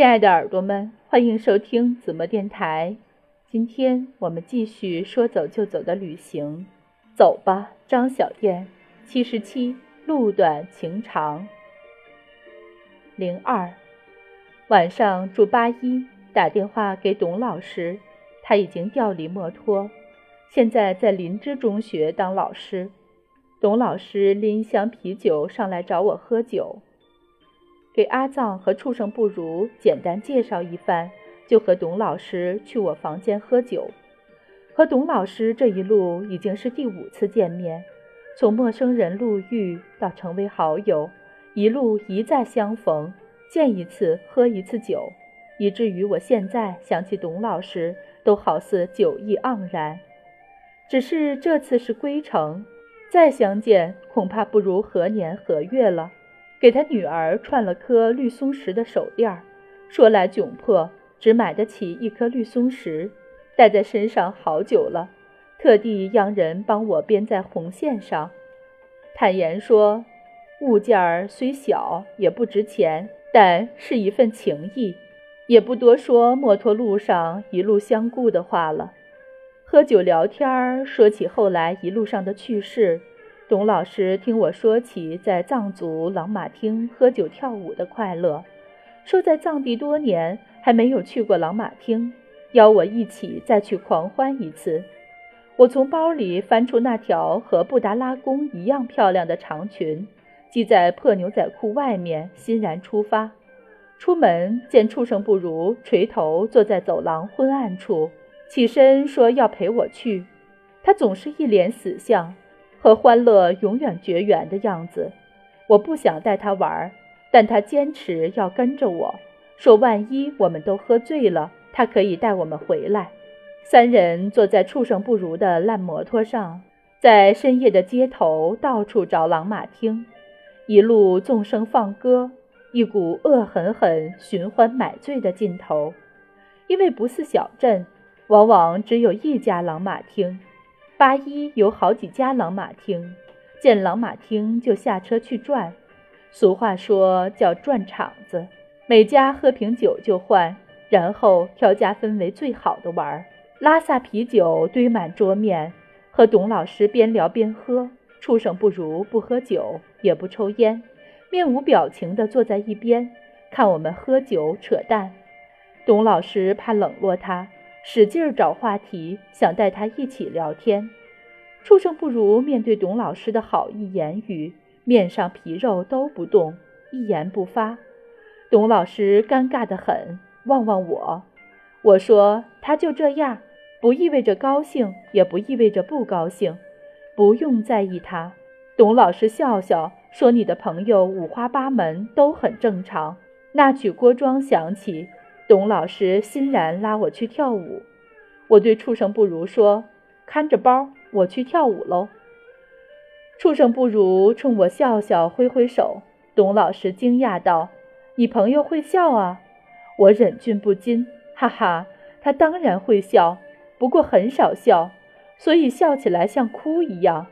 亲爱的耳朵们，欢迎收听子墨电台。今天我们继续说走就走的旅行，走吧，张小燕。七十七，路短情长。零二，晚上住八一，打电话给董老师，他已经调离墨脱，现在在林芝中学当老师。董老师拎一箱啤酒上来找我喝酒。给阿藏和畜生不如简单介绍一番，就和董老师去我房间喝酒。和董老师这一路已经是第五次见面，从陌生人路遇到成为好友，一路一再相逢，见一次喝一次酒，以至于我现在想起董老师，都好似酒意盎然。只是这次是归程，再相见恐怕不如何年何月了。给他女儿串了颗绿松石的手链儿，说来窘迫，只买得起一颗绿松石，戴在身上好久了，特地让人帮我编在红线上。坦言说，物件儿虽小也不值钱，但是一份情谊，也不多说墨脱路上一路相顾的话了。喝酒聊天儿，说起后来一路上的趣事。董老师听我说起在藏族朗玛厅喝酒跳舞的快乐，说在藏地多年还没有去过朗玛厅，邀我一起再去狂欢一次。我从包里翻出那条和布达拉宫一样漂亮的长裙，系在破牛仔裤外面，欣然出发。出门见畜生不如垂头坐在走廊昏暗处，起身说要陪我去，他总是一脸死相。和欢乐永远绝缘的样子，我不想带他玩，但他坚持要跟着我，说万一我们都喝醉了，他可以带我们回来。三人坐在畜生不如的烂摩托上，在深夜的街头到处找朗玛厅，一路纵声放歌，一股恶狠狠寻欢买醉的劲头。因为不是小镇，往往只有一家朗玛厅。八一有好几家朗玛厅，见朗玛厅就下车去转。俗话说叫转场子，每家喝瓶酒就换，然后挑家分为最好的玩。拉萨啤酒堆满桌面，和董老师边聊边喝。畜生不如不喝酒，也不抽烟，面无表情地坐在一边看我们喝酒扯淡。董老师怕冷落他。使劲儿找话题，想带他一起聊天。畜生不如面对董老师的好意言语，面上皮肉都不动，一言不发。董老师尴尬得很，望望我。我说：“他就这样，不意味着高兴，也不意味着不高兴，不用在意他。”董老师笑笑说：“你的朋友五花八门，都很正常。”那曲郭庄响起。董老师欣然拉我去跳舞，我对畜生不如说：“看着包，我去跳舞喽。”畜生不如冲我笑笑，挥挥手。董老师惊讶道：“你朋友会笑啊？”我忍俊不禁：“哈哈，他当然会笑，不过很少笑，所以笑起来像哭一样。”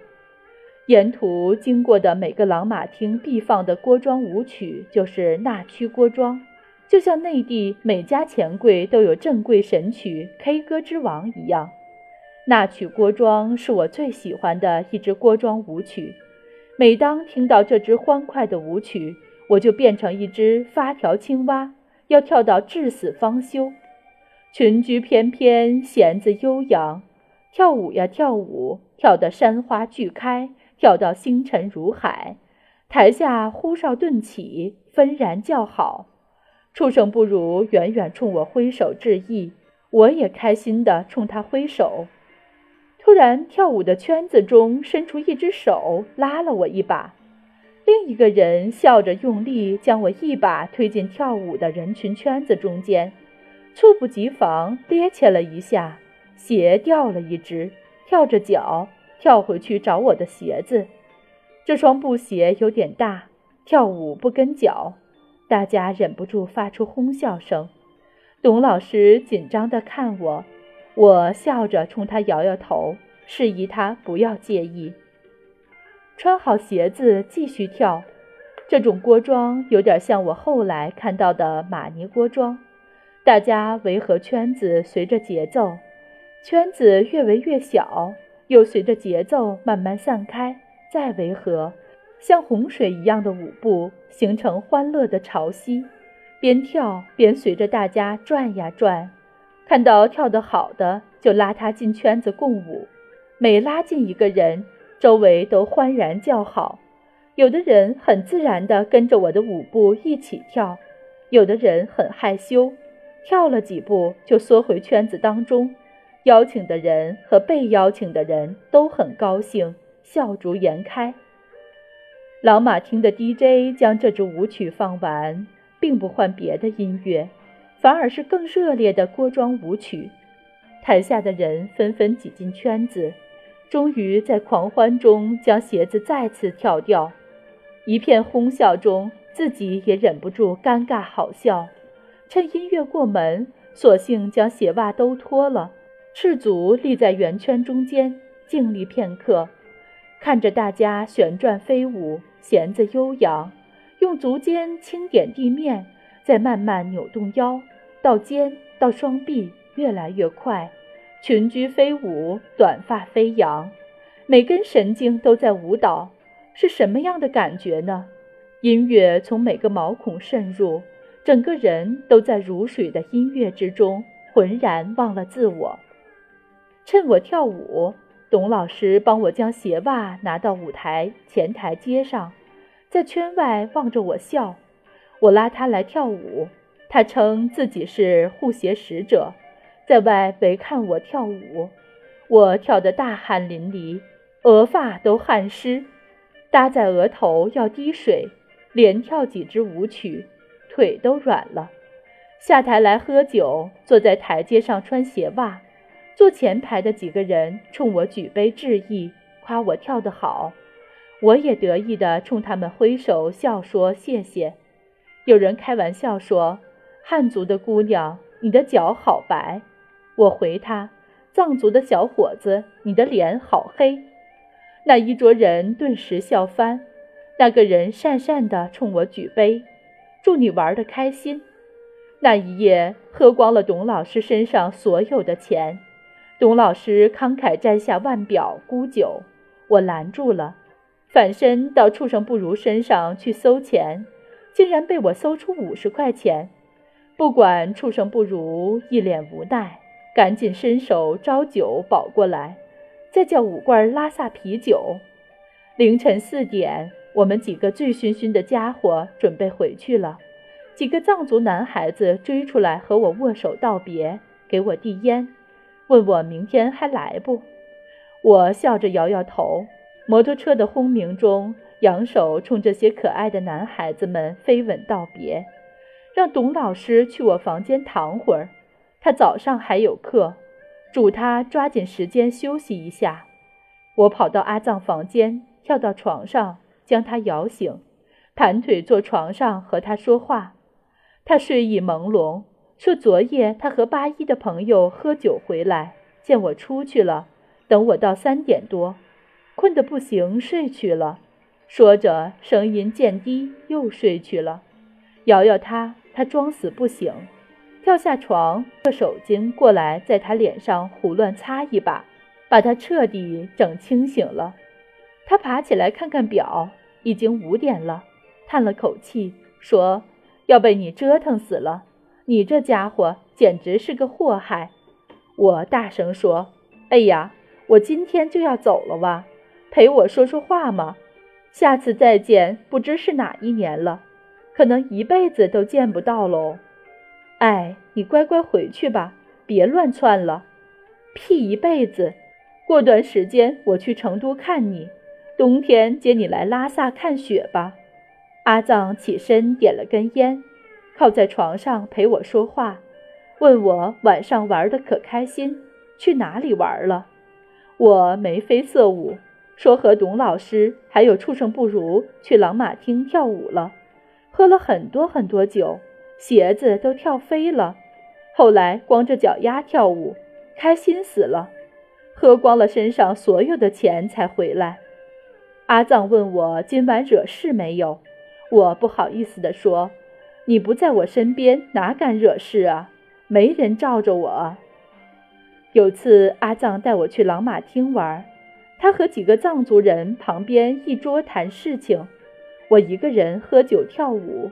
沿途经过的每个朗玛厅必放的锅庄舞曲，就是那曲锅庄。就像内地每家钱柜都有正柜神曲 K 歌之王一样，那曲锅庄是我最喜欢的一支锅庄舞曲。每当听到这支欢快的舞曲，我就变成一只发条青蛙，要跳到至死方休。裙裾翩翩，弦子悠扬，跳舞呀跳舞，跳得山花俱开，跳到星辰如海。台下呼哨顿起，纷然叫好。畜生不如远远冲我挥手致意，我也开心地冲他挥手。突然，跳舞的圈子中伸出一只手拉了我一把，另一个人笑着用力将我一把推进跳舞的人群圈子中间，猝不及防趔趄了一下，鞋掉了一只，跳着脚跳回去找我的鞋子。这双布鞋有点大，跳舞不跟脚。大家忍不住发出哄笑声，董老师紧张地看我，我笑着冲他摇摇头，示意他不要介意。穿好鞋子继续跳，这种锅庄有点像我后来看到的玛尼锅庄，大家围合圈子，随着节奏，圈子越围越小，又随着节奏慢慢散开，再围合，像洪水一样的舞步，形成欢乐的潮汐。边跳边随着大家转呀转，看到跳得好的就拉他进圈子共舞，每拉进一个人，周围都欢然叫好。有的人很自然地跟着我的舞步一起跳，有的人很害羞，跳了几步就缩回圈子当中。邀请的人和被邀请的人都很高兴，笑逐颜开。老马厅的 DJ 将这支舞曲放完，并不换别的音乐，反而是更热烈的锅庄舞曲。台下的人纷纷挤进圈子，终于在狂欢中将鞋子再次跳掉。一片哄笑中，自己也忍不住尴尬好笑。趁音乐过门，索性将鞋袜都脱了，赤足立在圆圈中间，静立片刻，看着大家旋转飞舞，弦子悠扬，用足尖轻点地面，再慢慢扭动腰，到肩，到双臂，越来越快，裙裾飞舞，短发飞扬，每根神经都在舞蹈。是什么样的感觉呢？音乐从每个毛孔渗入，整个人都在如水的音乐之中，浑然忘了自我。趁我跳舞，董老师帮我将鞋袜拿到舞台前台阶上，在圈外望着我笑。我拉他来跳舞，他称自己是护鞋使者，在外围看我跳舞。我跳得大汗淋漓，额发都汗湿。搭在额头要滴水，连跳几支舞曲，腿都软了。下台来喝酒，坐在台阶上穿鞋袜。坐前排的几个人冲我举杯致意，夸我跳得好。我也得意地冲他们挥手笑说谢谢。有人开玩笑说：“汉族的姑娘，你的脚好白。”我回他：“藏族的小伙子，你的脸好黑。”那一桌人顿时笑翻，那个人讪讪地冲我举杯，祝你玩得开心。那一夜喝光了董老师身上所有的钱，董老师慷慨摘下腕表沽酒，我拦住了，反身到畜生不如身上去搜钱，竟然被我搜出五十块钱。不管畜生不如一脸无奈，赶紧伸手招酒保过来。再叫五罐拉萨啤酒。凌晨四点，我们几个醉醺醺的家伙准备回去了。几个藏族男孩子追出来和我握手道别，给我递烟，问我明天还来不？我笑着摇摇头。摩托车的轰鸣中，扬手冲这些可爱的男孩子们飞吻道别，让董老师去我房间躺会儿，他早上还有课。嘱他抓紧时间休息一下。我跑到阿藏房间，跳到床上，将他摇醒，盘腿坐床上和他说话。他睡意朦胧，说昨夜他和八一的朋友喝酒回来，见我出去了，等我到三点多，困得不行，睡去了。说着，声音渐低，又睡去了。摇摇他，他装死不醒。跳下床，个手巾过来，在他脸上胡乱擦一把，把他彻底整清醒了。他爬起来看看表，已经五点了，叹了口气说：“要被你折腾死了，你这家伙简直是个祸害。”我大声说：“哎呀，我今天就要走了哇，陪我说说话嘛。下次再见，不知是哪一年了，可能一辈子都见不到喽。”哎，你乖乖回去吧，别乱窜了。屁一辈子！过段时间我去成都看你，冬天接你来拉萨看雪吧。阿藏起身点了根烟，靠在床上陪我说话，问我晚上玩的可开心，去哪里玩了。我眉飞色舞，说和董老师还有畜生不如去朗玛厅跳舞了，喝了很多很多酒。鞋子都跳飞了，后来光着脚丫跳舞，开心死了，喝光了身上所有的钱才回来。阿藏问我今晚惹事没有，我不好意思地说：“你不在我身边，哪敢惹事啊？没人罩着我。”有次阿藏带我去朗玛厅玩，他和几个藏族人旁边一桌谈事情，我一个人喝酒跳舞。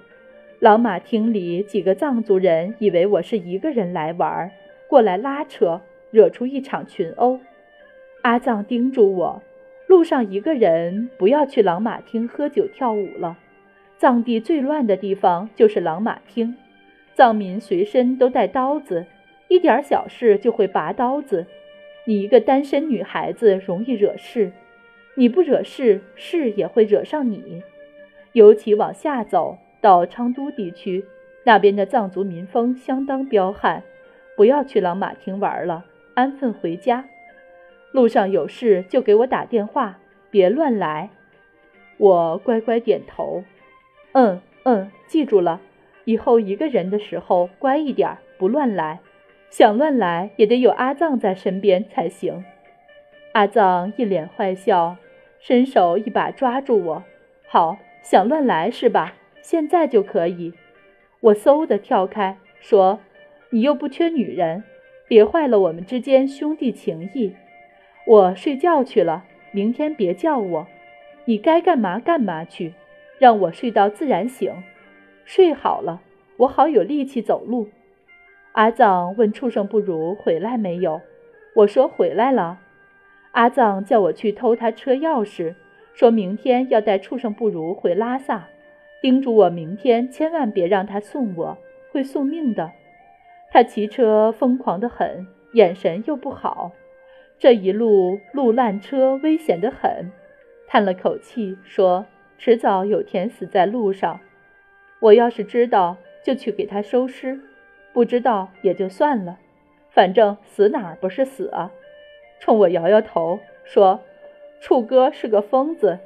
朗玛厅里几个藏族人以为我是一个人来玩，过来拉扯，惹出一场群殴。阿藏叮嘱我，路上一个人不要去朗玛厅喝酒跳舞了。藏地最乱的地方就是朗玛厅，藏民随身都带刀子，一点小事就会拔刀子。你一个单身女孩子容易惹事，你不惹事，事也会惹上你。尤其往下走到昌都地区，那边的藏族民风相当彪悍。不要去朗玛厅玩了，安分回家。路上有事就给我打电话，别乱来。我乖乖点头。嗯嗯，记住了，以后一个人的时候乖一点，不乱来。想乱来也得有阿藏在身边才行。阿藏一脸坏笑，伸手一把抓住我。好，想乱来是吧？现在就可以。我嗖的跳开，说：“你又不缺女人，别坏了我们之间兄弟情谊。我睡觉去了，明天别叫我。你该干嘛干嘛去。”让我睡到自然醒，睡好了，我好有力气走路。阿藏问畜生不如回来没有？我说回来了。阿藏叫我去偷他车钥匙，说明天要带畜生不如回拉萨，叮嘱我明天千万别让他送我，会送命的。他骑车疯狂得很，眼神又不好，这一路路烂车，危险得很。叹了口气说。迟早有天死在路上，我要是知道就去给他收尸，不知道也就算了，反正死哪儿不是死啊？冲我摇摇头说：“处哥是个疯子，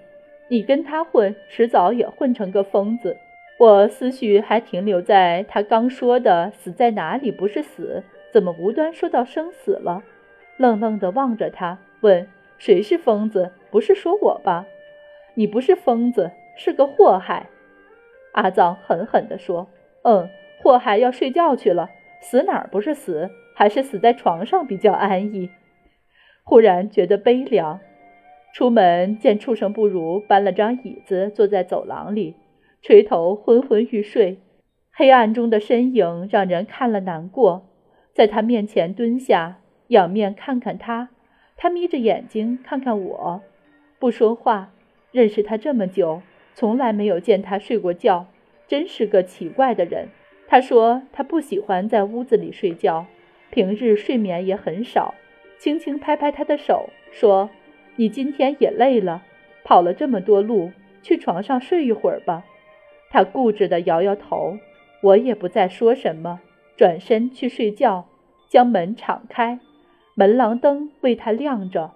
你跟他混，迟早也混成个疯子。”我思绪还停留在他刚说的“死在哪里不是死”，怎么无端说到生死了？愣愣地望着他，问：“谁是疯子？不是说我吧？”你不是疯子，是个祸害。”阿藏狠狠地说，“嗯，祸害要睡觉去了，死哪儿不是死，还是死在床上比较安逸。”忽然觉得悲凉，出门见畜生不如搬了张椅子坐在走廊里，垂头昏昏欲睡。黑暗中的身影让人看了难过，在他面前蹲下，仰面看看他，他眯着眼睛看看我，不说话。认识他这么久，从来没有见他睡过觉，真是个奇怪的人。他说他不喜欢在屋子里睡觉，平日睡眠也很少。轻轻拍拍他的手，说：“你今天也累了，跑了这么多路，去床上睡一会儿吧。”他固执地摇摇头。我也不再说什么，转身去睡觉，将门敞开，门廊灯为他亮着。